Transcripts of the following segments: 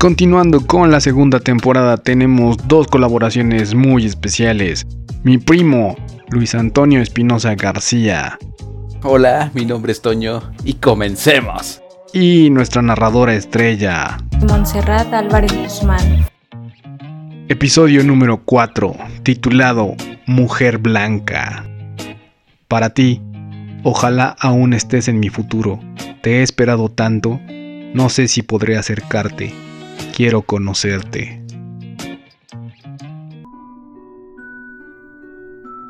Continuando con la segunda temporada tenemos dos colaboraciones muy especiales. Mi primo, Luis Antonio Espinosa García. Hola, mi nombre es Toño y comencemos. Y nuestra narradora estrella, Montserrat Álvarez Guzmán. Episodio número 4, titulado Mujer Blanca. Para ti, ojalá aún estés en mi futuro. Te he esperado tanto, no sé si podré acercarte quiero conocerte.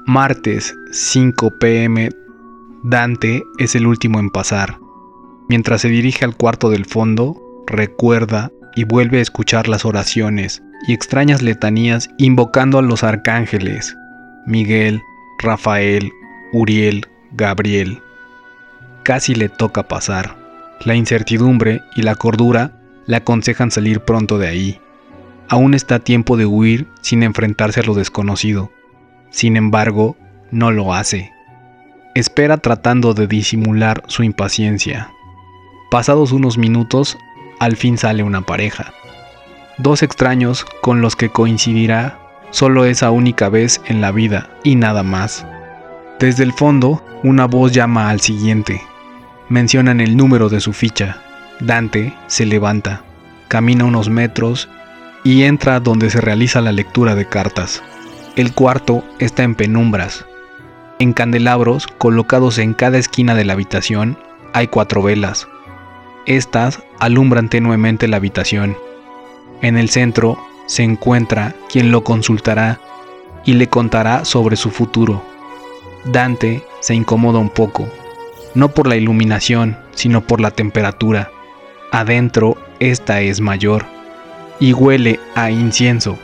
Martes 5 pm. Dante es el último en pasar. Mientras se dirige al cuarto del fondo, recuerda y vuelve a escuchar las oraciones y extrañas letanías invocando a los arcángeles, Miguel, Rafael, Uriel, Gabriel. Casi le toca pasar. La incertidumbre y la cordura le aconsejan salir pronto de ahí. Aún está tiempo de huir sin enfrentarse a lo desconocido. Sin embargo, no lo hace. Espera tratando de disimular su impaciencia. Pasados unos minutos, al fin sale una pareja. Dos extraños con los que coincidirá solo esa única vez en la vida y nada más. Desde el fondo, una voz llama al siguiente. Mencionan el número de su ficha. Dante se levanta, camina unos metros y entra donde se realiza la lectura de cartas. El cuarto está en penumbras. En candelabros colocados en cada esquina de la habitación hay cuatro velas. Estas alumbran tenuemente la habitación. En el centro se encuentra quien lo consultará y le contará sobre su futuro. Dante se incomoda un poco, no por la iluminación, sino por la temperatura. Adentro esta es mayor y huele a incienso.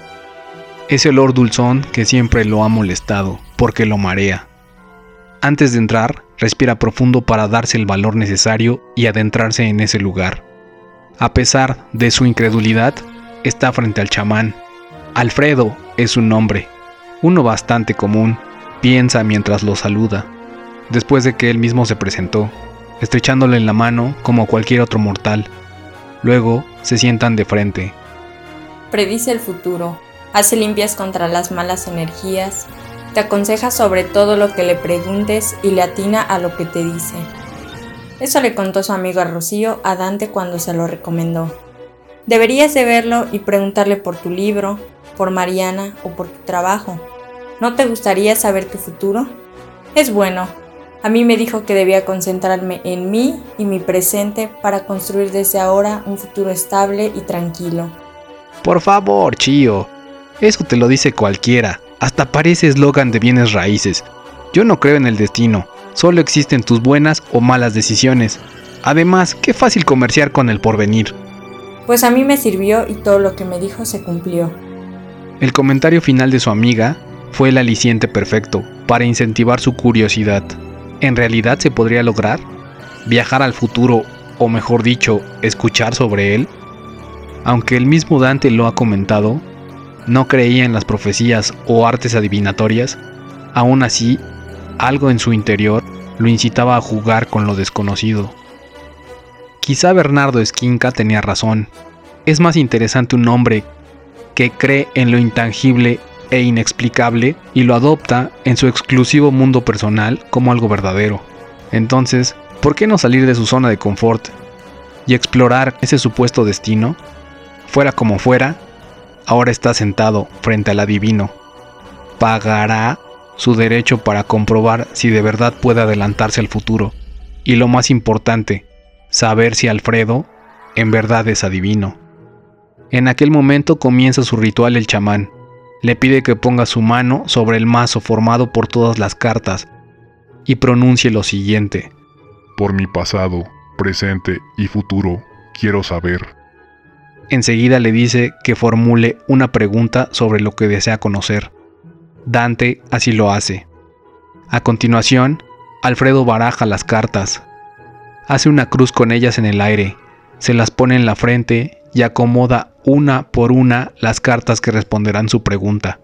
Ese olor dulzón que siempre lo ha molestado porque lo marea. Antes de entrar, respira profundo para darse el valor necesario y adentrarse en ese lugar. A pesar de su incredulidad, está frente al chamán. Alfredo es su nombre, uno bastante común, piensa mientras lo saluda, después de que él mismo se presentó estrechándole la mano como cualquier otro mortal. Luego se sientan de frente. Predice el futuro, hace limpias contra las malas energías, te aconseja sobre todo lo que le preguntes y le atina a lo que te dice. Eso le contó su amigo Rocío a Dante cuando se lo recomendó. Deberías de verlo y preguntarle por tu libro, por Mariana o por tu trabajo. ¿No te gustaría saber tu futuro? Es bueno, a mí me dijo que debía concentrarme en mí y mi presente para construir desde ahora un futuro estable y tranquilo. Por favor, Chío. Eso te lo dice cualquiera. Hasta parece eslogan de bienes raíces. Yo no creo en el destino. Solo existen tus buenas o malas decisiones. Además, qué fácil comerciar con el porvenir. Pues a mí me sirvió y todo lo que me dijo se cumplió. El comentario final de su amiga fue el aliciente perfecto para incentivar su curiosidad. ¿En realidad se podría lograr? ¿Viajar al futuro, o mejor dicho, escuchar sobre él? Aunque el mismo Dante lo ha comentado, no creía en las profecías o artes adivinatorias, aún así, algo en su interior lo incitaba a jugar con lo desconocido. Quizá Bernardo Esquinca tenía razón. Es más interesante un hombre que cree en lo intangible e inexplicable y lo adopta en su exclusivo mundo personal como algo verdadero. Entonces, ¿por qué no salir de su zona de confort y explorar ese supuesto destino? Fuera como fuera, ahora está sentado frente al adivino. Pagará su derecho para comprobar si de verdad puede adelantarse al futuro. Y lo más importante, saber si Alfredo en verdad es adivino. En aquel momento comienza su ritual el chamán, le pide que ponga su mano sobre el mazo formado por todas las cartas y pronuncie lo siguiente. Por mi pasado, presente y futuro, quiero saber. Enseguida le dice que formule una pregunta sobre lo que desea conocer. Dante así lo hace. A continuación, Alfredo baraja las cartas. Hace una cruz con ellas en el aire, se las pone en la frente y acomoda una por una las cartas que responderán su pregunta.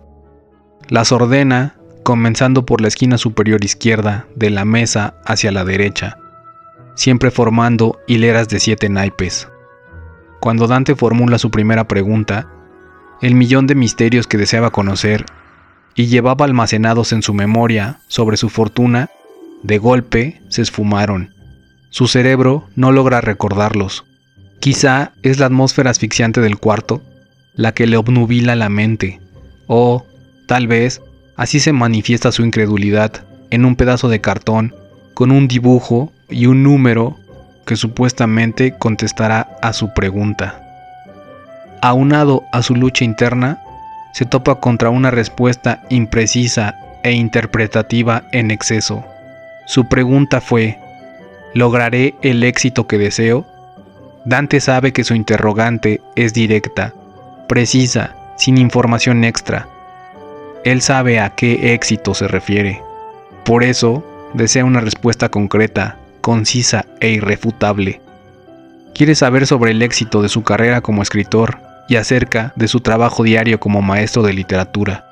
Las ordena comenzando por la esquina superior izquierda de la mesa hacia la derecha, siempre formando hileras de siete naipes. cuando Dante formula su primera pregunta, el millón de misterios que deseaba conocer y llevaba almacenados en su memoria sobre su fortuna, de golpe se esfumaron. Su cerebro no logra recordarlos. Quizá es la atmósfera asfixiante del cuarto la que le obnubila la mente, o, tal vez, así se manifiesta su incredulidad en un pedazo de cartón con un dibujo y un número que supuestamente contestará a su pregunta. Aunado a su lucha interna, se topa contra una respuesta imprecisa e interpretativa en exceso. Su pregunta fue, ¿lograré el éxito que deseo? Dante sabe que su interrogante es directa, precisa, sin información extra. Él sabe a qué éxito se refiere. Por eso, desea una respuesta concreta, concisa e irrefutable. Quiere saber sobre el éxito de su carrera como escritor y acerca de su trabajo diario como maestro de literatura.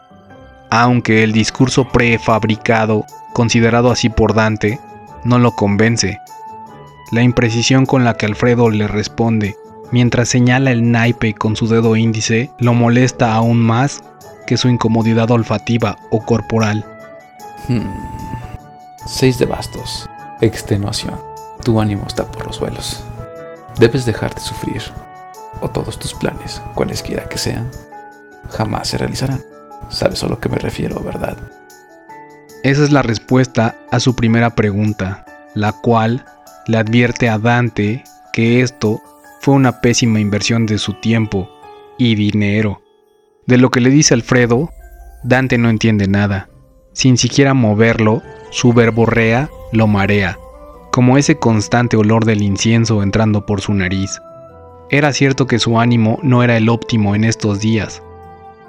Aunque el discurso prefabricado, considerado así por Dante, no lo convence. La imprecisión con la que Alfredo le responde mientras señala el naipe con su dedo índice lo molesta aún más que su incomodidad olfativa o corporal. Hmm. Seis de bastos. Extenuación. Tu ánimo está por los suelos. Debes dejarte sufrir, o todos tus planes, cualesquiera que sean, jamás se realizarán. Sabes a lo que me refiero, ¿verdad? Esa es la respuesta a su primera pregunta, la cual le advierte a Dante que esto fue una pésima inversión de su tiempo y dinero. De lo que le dice Alfredo, Dante no entiende nada. Sin siquiera moverlo, su verborrea lo marea, como ese constante olor del incienso entrando por su nariz. Era cierto que su ánimo no era el óptimo en estos días,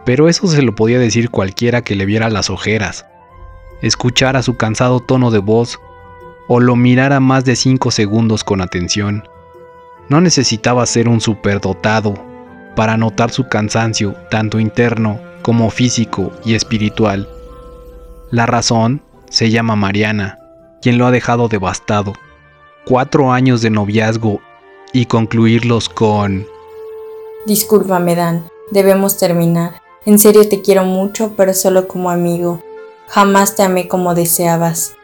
pero eso se lo podía decir cualquiera que le viera las ojeras, escuchara su cansado tono de voz o lo mirara más de cinco segundos con atención. No necesitaba ser un superdotado para notar su cansancio, tanto interno como físico y espiritual. La razón se llama Mariana, quien lo ha dejado devastado. Cuatro años de noviazgo y concluirlos con... Discúlpame, Dan, debemos terminar. En serio te quiero mucho, pero solo como amigo. Jamás te amé como deseabas.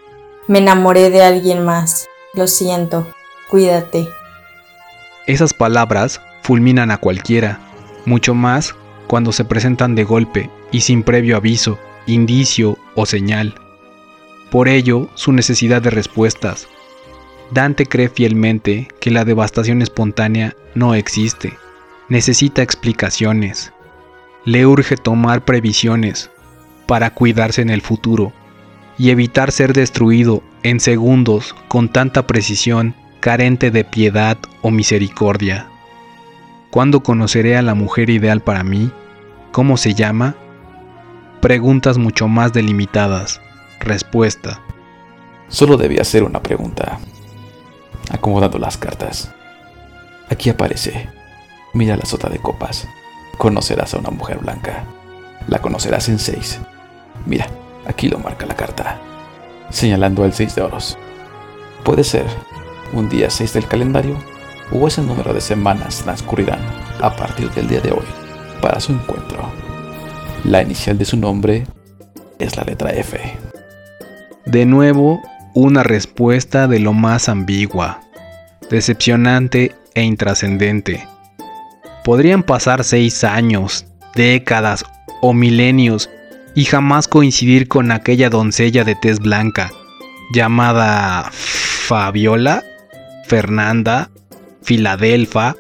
Me enamoré de alguien más. Lo siento. Cuídate. Esas palabras fulminan a cualquiera, mucho más cuando se presentan de golpe y sin previo aviso, indicio o señal. Por ello, su necesidad de respuestas. Dante cree fielmente que la devastación espontánea no existe. Necesita explicaciones. Le urge tomar previsiones para cuidarse en el futuro y evitar ser destruido en segundos con tanta precisión carente de piedad o misericordia. ¿Cuándo conoceré a la mujer ideal para mí? ¿Cómo se llama? Preguntas mucho más delimitadas. Respuesta. Solo debía hacer una pregunta. Acomodando las cartas. Aquí aparece. Mira la sota de copas. Conocerás a una mujer blanca. La conocerás en seis. Mira, aquí lo marca la carta. Señalando el seis de oros. Puede ser un día 6 del calendario, o ese número de semanas transcurrirán a partir del día de hoy para su encuentro. La inicial de su nombre es la letra F. De nuevo, una respuesta de lo más ambigua, decepcionante e intrascendente. Podrían pasar seis años, décadas o milenios y jamás coincidir con aquella doncella de tez blanca, llamada Fabiola Fernanda, Filadelfa,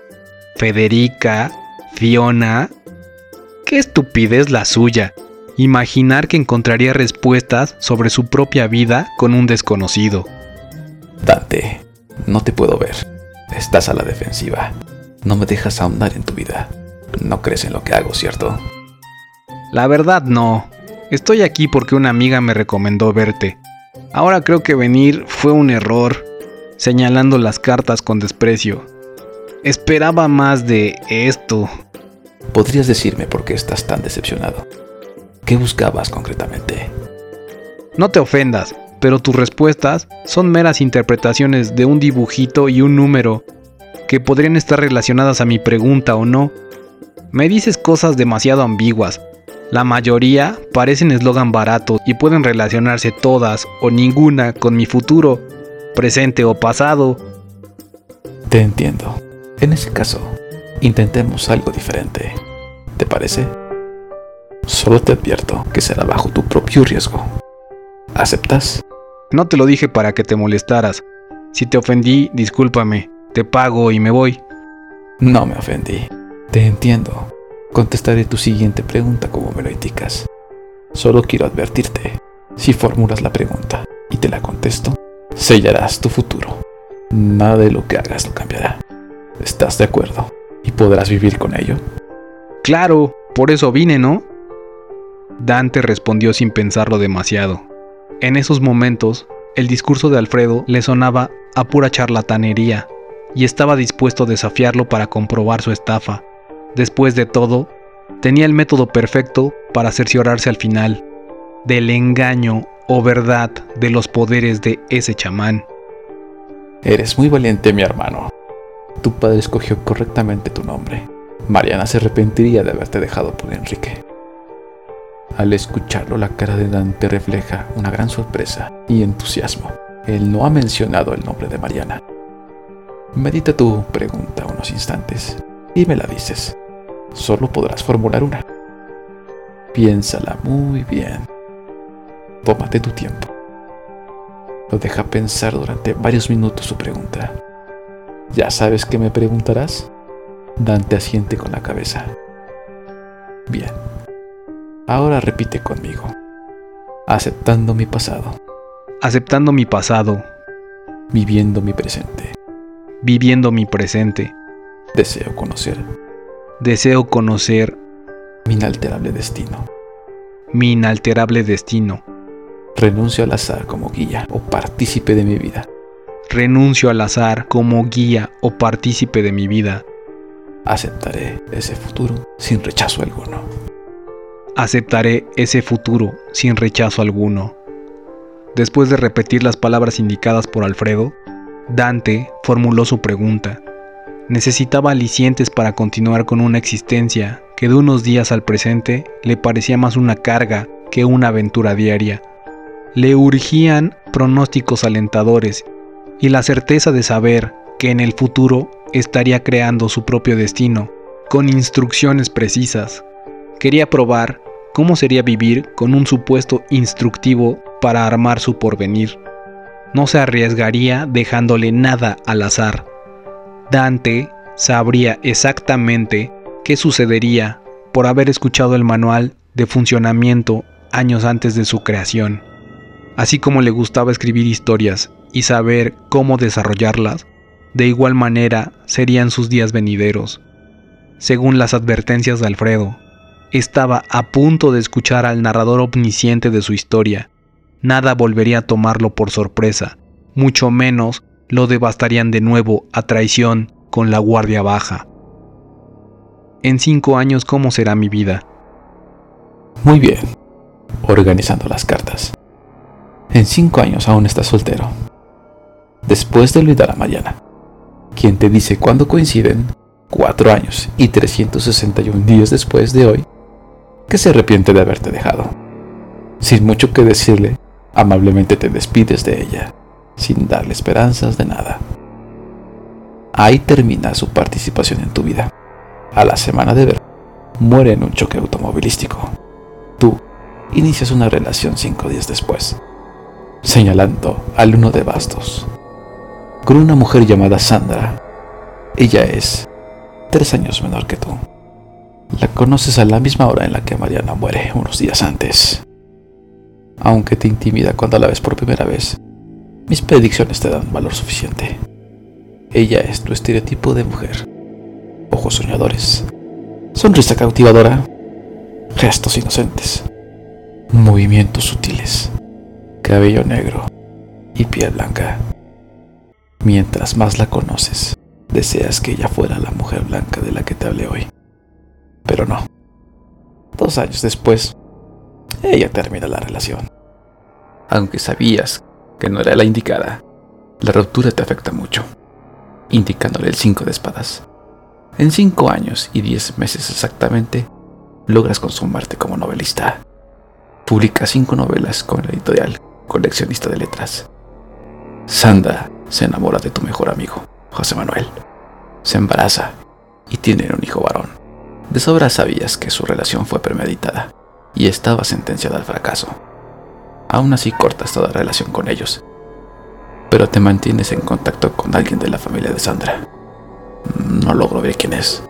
Federica, Fiona. Qué estupidez la suya. Imaginar que encontraría respuestas sobre su propia vida con un desconocido. Dante, no te puedo ver. Estás a la defensiva. No me dejas ahondar en tu vida. No crees en lo que hago, ¿cierto? La verdad no. Estoy aquí porque una amiga me recomendó verte. Ahora creo que venir fue un error señalando las cartas con desprecio. Esperaba más de esto. ¿Podrías decirme por qué estás tan decepcionado? ¿Qué buscabas concretamente? No te ofendas, pero tus respuestas son meras interpretaciones de un dibujito y un número. que podrían estar relacionadas a mi pregunta o no. Me dices cosas demasiado ambiguas. La mayoría parecen eslogan barato y pueden relacionarse todas o ninguna con mi futuro, presente o pasado. Te entiendo. En ese caso, intentemos algo diferente. ¿Te parece? Solo te advierto que será bajo tu propio riesgo. ¿Aceptas? No te lo dije para que te molestaras. Si te ofendí, discúlpame. Te pago y me voy. No me ofendí. Te entiendo. Contestaré tu siguiente pregunta como me lo indicas. Solo quiero advertirte. Si formulas la pregunta y te la contesto, sellarás tu futuro. Nada de lo que hagas lo cambiará. ¿Estás de acuerdo? ¿Y podrás vivir con ello? Claro, por eso vine, ¿no? Dante respondió sin pensarlo demasiado. En esos momentos, el discurso de Alfredo le sonaba a pura charlatanería y estaba dispuesto a desafiarlo para comprobar su estafa. Después de todo, tenía el método perfecto para cerciorarse al final del engaño o verdad de los poderes de ese chamán. Eres muy valiente, mi hermano. Tu padre escogió correctamente tu nombre. Mariana se arrepentiría de haberte dejado por Enrique. Al escucharlo, la cara de Dante refleja una gran sorpresa y entusiasmo. Él no ha mencionado el nombre de Mariana. Medita tu pregunta unos instantes y me la dices. Solo podrás formular una. Piénsala muy bien. Tómate tu tiempo. Lo deja pensar durante varios minutos su pregunta. ¿Ya sabes qué me preguntarás? Dante asiente con la cabeza. Bien. Ahora repite conmigo. Aceptando mi pasado. Aceptando mi pasado. Viviendo mi presente. Viviendo mi presente. Deseo conocer. Deseo conocer mi inalterable destino. Mi inalterable destino. Renuncio al azar como guía o partícipe de mi vida. Renuncio al azar como guía o partícipe de mi vida. Aceptaré ese futuro sin rechazo alguno. Aceptaré ese futuro sin rechazo alguno. Después de repetir las palabras indicadas por Alfredo, Dante formuló su pregunta. Necesitaba alicientes para continuar con una existencia que de unos días al presente le parecía más una carga que una aventura diaria. Le urgían pronósticos alentadores y la certeza de saber que en el futuro estaría creando su propio destino, con instrucciones precisas. Quería probar cómo sería vivir con un supuesto instructivo para armar su porvenir. No se arriesgaría dejándole nada al azar. Dante sabría exactamente qué sucedería por haber escuchado el manual de funcionamiento años antes de su creación. Así como le gustaba escribir historias y saber cómo desarrollarlas, de igual manera serían sus días venideros. Según las advertencias de Alfredo, estaba a punto de escuchar al narrador omnisciente de su historia. Nada volvería a tomarlo por sorpresa, mucho menos lo devastarían de nuevo a traición con la guardia baja. En cinco años, ¿cómo será mi vida? Muy bien, organizando las cartas. En cinco años aún estás soltero. Después de olvidar a Mariana, quien te dice cuándo coinciden, cuatro años y 361 días después de hoy, que se arrepiente de haberte dejado. Sin mucho que decirle, amablemente te despides de ella, sin darle esperanzas de nada. Ahí termina su participación en tu vida. A la semana de ver, muere en un choque automovilístico. Tú inicias una relación cinco días después señalando al uno de bastos, con una mujer llamada Sandra. Ella es tres años menor que tú. La conoces a la misma hora en la que Mariana muere, unos días antes. Aunque te intimida cuando la ves por primera vez, mis predicciones te dan valor suficiente. Ella es tu estereotipo de mujer. Ojos soñadores, sonrisa cautivadora, gestos inocentes, movimientos sutiles cabello negro y piel blanca. Mientras más la conoces, deseas que ella fuera la mujer blanca de la que te hablé hoy. Pero no. Dos años después, ella termina la relación. Aunque sabías que no era la indicada, la ruptura te afecta mucho. indicándole el 5 de espadas. En 5 años y 10 meses exactamente, logras consumarte como novelista. Publica 5 novelas con el editorial Coleccionista de Letras. Sandra se enamora de tu mejor amigo, José Manuel. Se embaraza y tienen un hijo varón. De sobra sabías que su relación fue premeditada y estaba sentenciada al fracaso. Aún así cortas toda relación con ellos, pero te mantienes en contacto con alguien de la familia de Sandra. No logro ver quién es.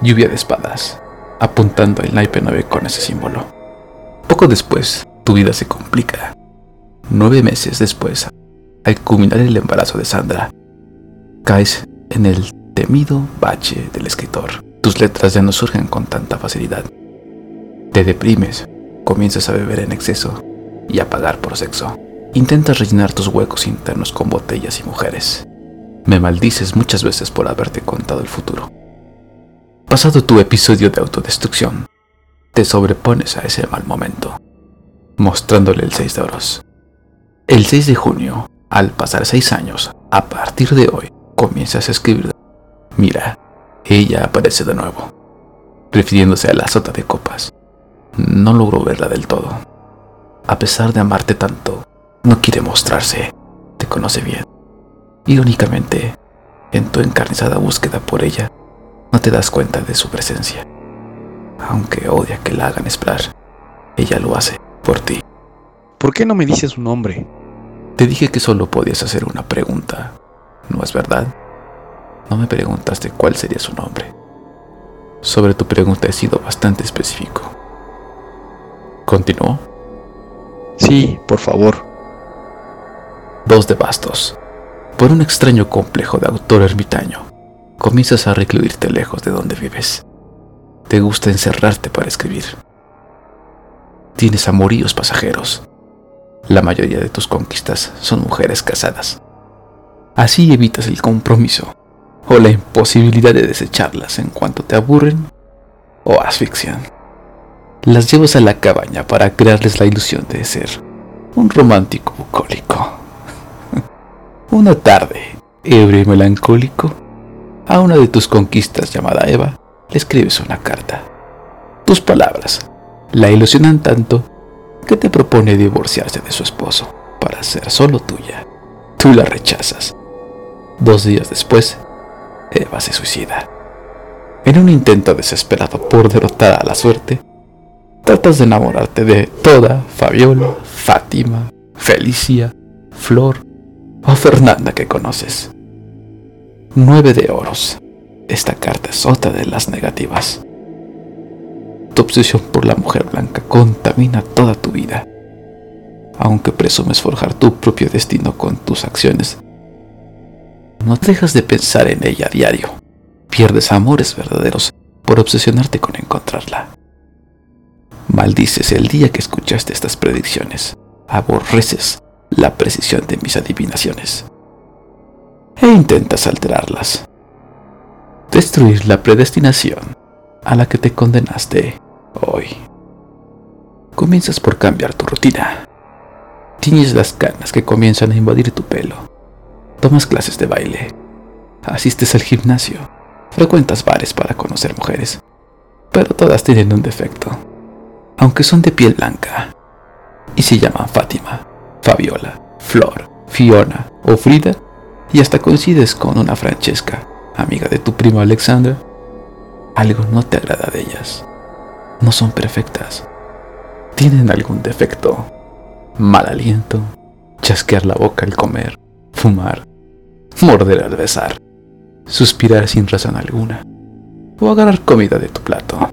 Lluvia de espadas, apuntando el naipe 9 con ese símbolo. Poco después, tu vida se complica. Nueve meses después, al culminar el embarazo de Sandra, caes en el temido bache del escritor. Tus letras ya no surgen con tanta facilidad. Te deprimes, comienzas a beber en exceso y a pagar por sexo. Intentas rellenar tus huecos internos con botellas y mujeres. Me maldices muchas veces por haberte contado el futuro. Pasado tu episodio de autodestrucción, te sobrepones a ese mal momento, mostrándole el 6 de oros. El 6 de junio, al pasar 6 años, a partir de hoy, comienzas a escribir. Mira, ella aparece de nuevo, refiriéndose a la sota de copas. No logro verla del todo. A pesar de amarte tanto, no quiere mostrarse. Te conoce bien. Irónicamente, en tu encarnizada búsqueda por ella, no te das cuenta de su presencia. Aunque odia que la hagan esperar, ella lo hace por ti. ¿Por qué no me dices su nombre? Te dije que solo podías hacer una pregunta, ¿no es verdad? No me preguntaste cuál sería su nombre. Sobre tu pregunta he sido bastante específico. ¿Continuó? Sí, por favor. Dos de bastos. Por un extraño complejo de autor ermitaño, comienzas a recluirte lejos de donde vives. Te gusta encerrarte para escribir. Tienes amoríos pasajeros. La mayoría de tus conquistas son mujeres casadas. Así evitas el compromiso o la imposibilidad de desecharlas en cuanto te aburren o asfixian. Las llevas a la cabaña para crearles la ilusión de ser un romántico bucólico. Una tarde, ebrio y melancólico, a una de tus conquistas llamada Eva, le escribes una carta. Tus palabras la ilusionan tanto que te propone divorciarse de su esposo para ser solo tuya. Tú la rechazas. Dos días después, Eva se suicida. En un intento desesperado por derrotar a la suerte, tratas de enamorarte de toda Fabiola, Fátima, Felicia, Flor o Fernanda que conoces. Nueve de oros. Esta carta es otra de las negativas. Tu obsesión por la mujer blanca contamina toda tu vida. Aunque presumes forjar tu propio destino con tus acciones, no dejas de pensar en ella a diario. Pierdes amores verdaderos por obsesionarte con encontrarla. Maldices el día que escuchaste estas predicciones. Aborreces la precisión de mis adivinaciones. E intentas alterarlas. Destruir la predestinación a la que te condenaste hoy. Comienzas por cambiar tu rutina. Tiñes las canas que comienzan a invadir tu pelo. Tomas clases de baile. Asistes al gimnasio. Frecuentas bares para conocer mujeres. Pero todas tienen un defecto. Aunque son de piel blanca. Y se llaman Fátima. Fabiola, Flor, Fiona o Frida, y hasta coincides con una Francesca, amiga de tu primo Alexandra, algo no te agrada de ellas. No son perfectas. Tienen algún defecto. Mal aliento, chasquear la boca al comer, fumar, morder al besar, suspirar sin razón alguna, o agarrar comida de tu plato.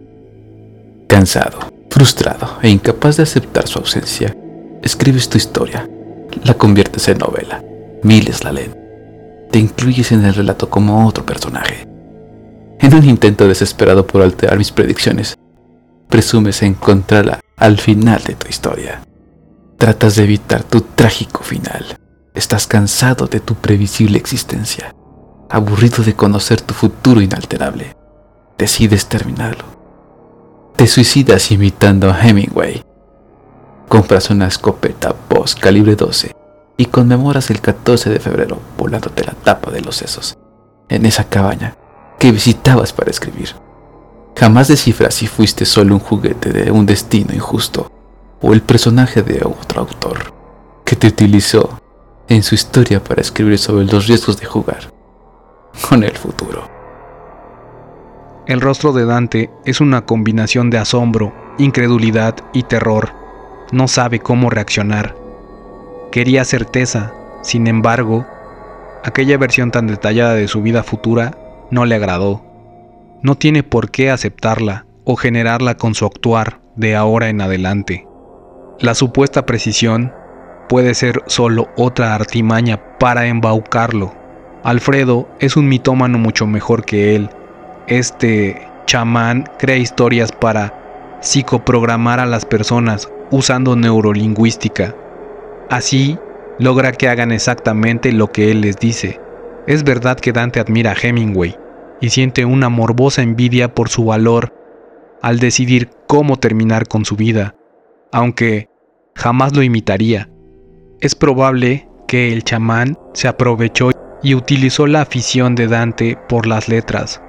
Cansado, frustrado e incapaz de aceptar su ausencia, escribes tu historia, la conviertes en novela, miles la leen, te incluyes en el relato como otro personaje. En un intento desesperado por alterar mis predicciones, presumes encontrarla al final de tu historia. Tratas de evitar tu trágico final. Estás cansado de tu previsible existencia, aburrido de conocer tu futuro inalterable. Decides terminarlo. Te suicidas imitando a Hemingway compras una escopeta Boss calibre 12 y conmemoras el 14 de febrero volándote la tapa de los sesos en esa cabaña que visitabas para escribir. Jamás descifras si fuiste solo un juguete de un destino injusto o el personaje de otro autor que te utilizó en su historia para escribir sobre los riesgos de jugar con el futuro. El rostro de Dante es una combinación de asombro, incredulidad y terror. No sabe cómo reaccionar. Quería certeza, sin embargo, aquella versión tan detallada de su vida futura no le agradó. No tiene por qué aceptarla o generarla con su actuar de ahora en adelante. La supuesta precisión puede ser solo otra artimaña para embaucarlo. Alfredo es un mitómano mucho mejor que él. Este chamán crea historias para psicoprogramar a las personas usando neurolingüística. Así logra que hagan exactamente lo que él les dice. Es verdad que Dante admira a Hemingway y siente una morbosa envidia por su valor al decidir cómo terminar con su vida, aunque jamás lo imitaría. Es probable que el chamán se aprovechó y utilizó la afición de Dante por las letras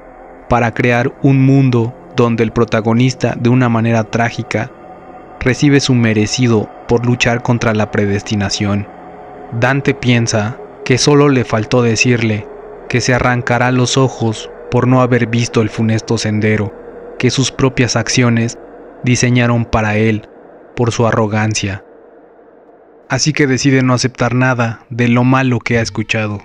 para crear un mundo donde el protagonista de una manera trágica recibe su merecido por luchar contra la predestinación. Dante piensa que solo le faltó decirle que se arrancará los ojos por no haber visto el funesto sendero que sus propias acciones diseñaron para él por su arrogancia. Así que decide no aceptar nada de lo malo que ha escuchado.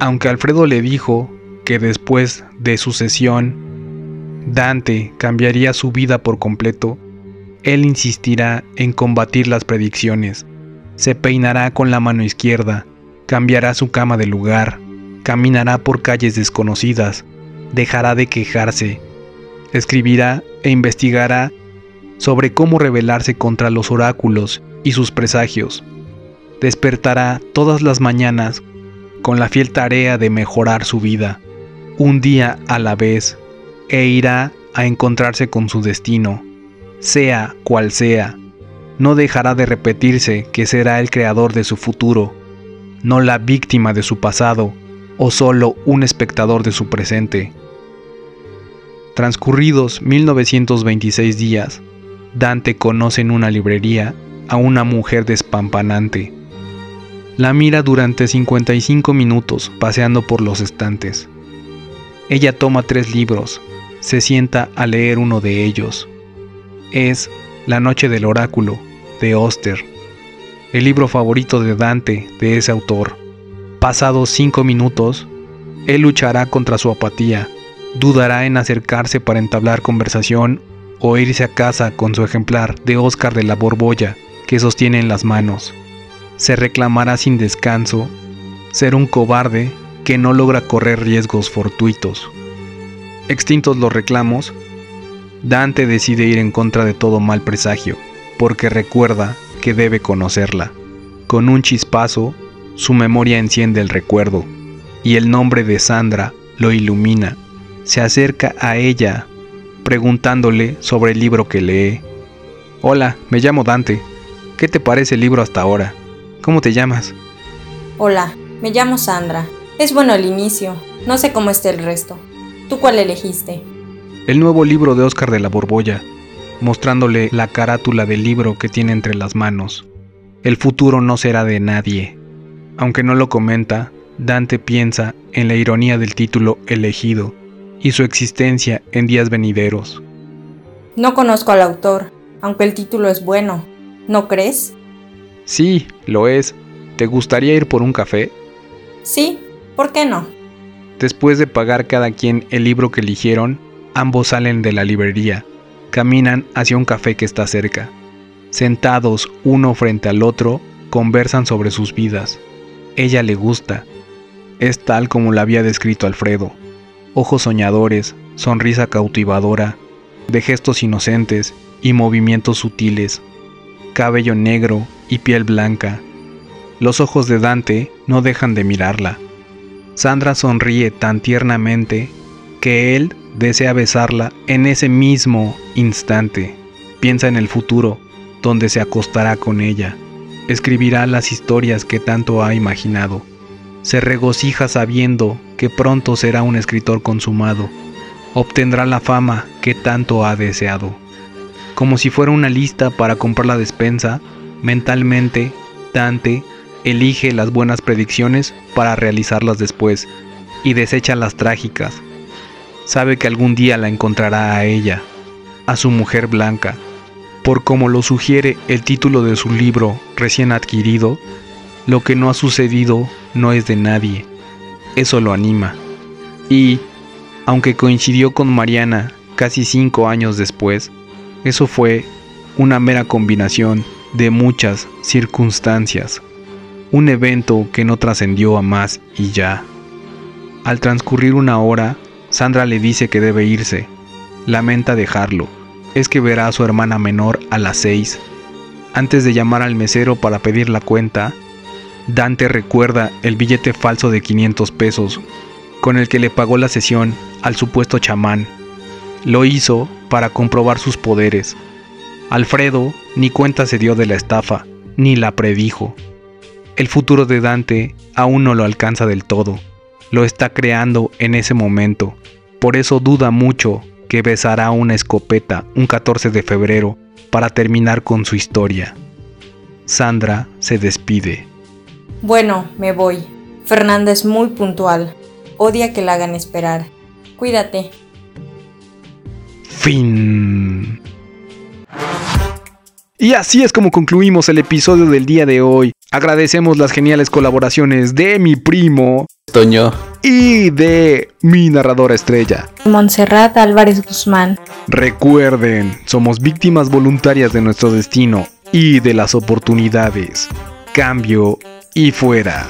Aunque Alfredo le dijo que después de su sesión, Dante cambiaría su vida por completo, él insistirá en combatir las predicciones. Se peinará con la mano izquierda, cambiará su cama de lugar, caminará por calles desconocidas, dejará de quejarse, escribirá e investigará sobre cómo rebelarse contra los oráculos y sus presagios. Despertará todas las mañanas con la fiel tarea de mejorar su vida, un día a la vez, e irá a encontrarse con su destino, sea cual sea. No dejará de repetirse que será el creador de su futuro, no la víctima de su pasado o solo un espectador de su presente. Transcurridos 1926 días, Dante conoce en una librería a una mujer despampanante. La mira durante 55 minutos paseando por los estantes. Ella toma tres libros, se sienta a leer uno de ellos. Es La Noche del Oráculo, de Oster, el libro favorito de Dante de ese autor. Pasados cinco minutos, él luchará contra su apatía, dudará en acercarse para entablar conversación o irse a casa con su ejemplar de Oscar de la Borbolla que sostiene en las manos. Se reclamará sin descanso ser un cobarde que no logra correr riesgos fortuitos. Extintos los reclamos, Dante decide ir en contra de todo mal presagio, porque recuerda que debe conocerla. Con un chispazo, su memoria enciende el recuerdo, y el nombre de Sandra lo ilumina. Se acerca a ella, preguntándole sobre el libro que lee. Hola, me llamo Dante. ¿Qué te parece el libro hasta ahora? ¿Cómo te llamas? Hola, me llamo Sandra. Es bueno el inicio. No sé cómo esté el resto. ¿Tú cuál elegiste? El nuevo libro de Oscar de la Borbolla, mostrándole la carátula del libro que tiene entre las manos. El futuro no será de nadie. Aunque no lo comenta, Dante piensa en la ironía del título elegido y su existencia en días venideros. No conozco al autor, aunque el título es bueno. ¿No crees? Sí, lo es. ¿Te gustaría ir por un café? Sí, ¿por qué no? Después de pagar cada quien el libro que eligieron, ambos salen de la librería, caminan hacia un café que está cerca. Sentados uno frente al otro, conversan sobre sus vidas. Ella le gusta. Es tal como la había descrito Alfredo. Ojos soñadores, sonrisa cautivadora, de gestos inocentes y movimientos sutiles, cabello negro y piel blanca. Los ojos de Dante no dejan de mirarla. Sandra sonríe tan tiernamente que él desea besarla en ese mismo instante. Piensa en el futuro, donde se acostará con ella. Escribirá las historias que tanto ha imaginado. se regocija sabiendo que pronto será un escritor consumado. Obtendrá la fama que tanto ha deseado. Como si fuera una lista para comprar la despensa, mentalmente, Dante elige las buenas predicciones para realizarlas después y desecha las trágicas. Sabe que algún día la encontrará a ella, a su mujer blanca, por como lo sugiere el título de su libro recién adquirido, lo que no ha sucedido no es de nadie. Eso lo anima. Y, aunque coincidió con Mariana casi cinco años después, eso fue una mera combinación de muchas circunstancias. Un evento que no trascendió a más y ya. Al transcurrir una hora, Sandra le dice que debe irse. Lamenta dejarlo. Es que verá a su hermana menor a las seis. Antes de llamar al mesero para pedir la cuenta, Dante recuerda el billete falso de 500 pesos con el que le pagó la sesión al supuesto chamán. Lo hizo para comprobar sus poderes. Alfredo ni cuenta se dio de la estafa, ni la predijo. El futuro de Dante aún no lo alcanza del todo. Lo está creando en ese momento. Por eso duda mucho que besará una escopeta un 14 de febrero para terminar con su historia. Sandra se despide. Bueno, me voy. Fernanda es muy puntual. Odia que la hagan esperar. Cuídate. Fin. Y así es como concluimos el episodio del día de hoy. Agradecemos las geniales colaboraciones de mi primo, Toño. y de mi narradora estrella. Montserrat Álvarez Guzmán. Recuerden, somos víctimas voluntarias de nuestro destino y de las oportunidades. Cambio y fuera.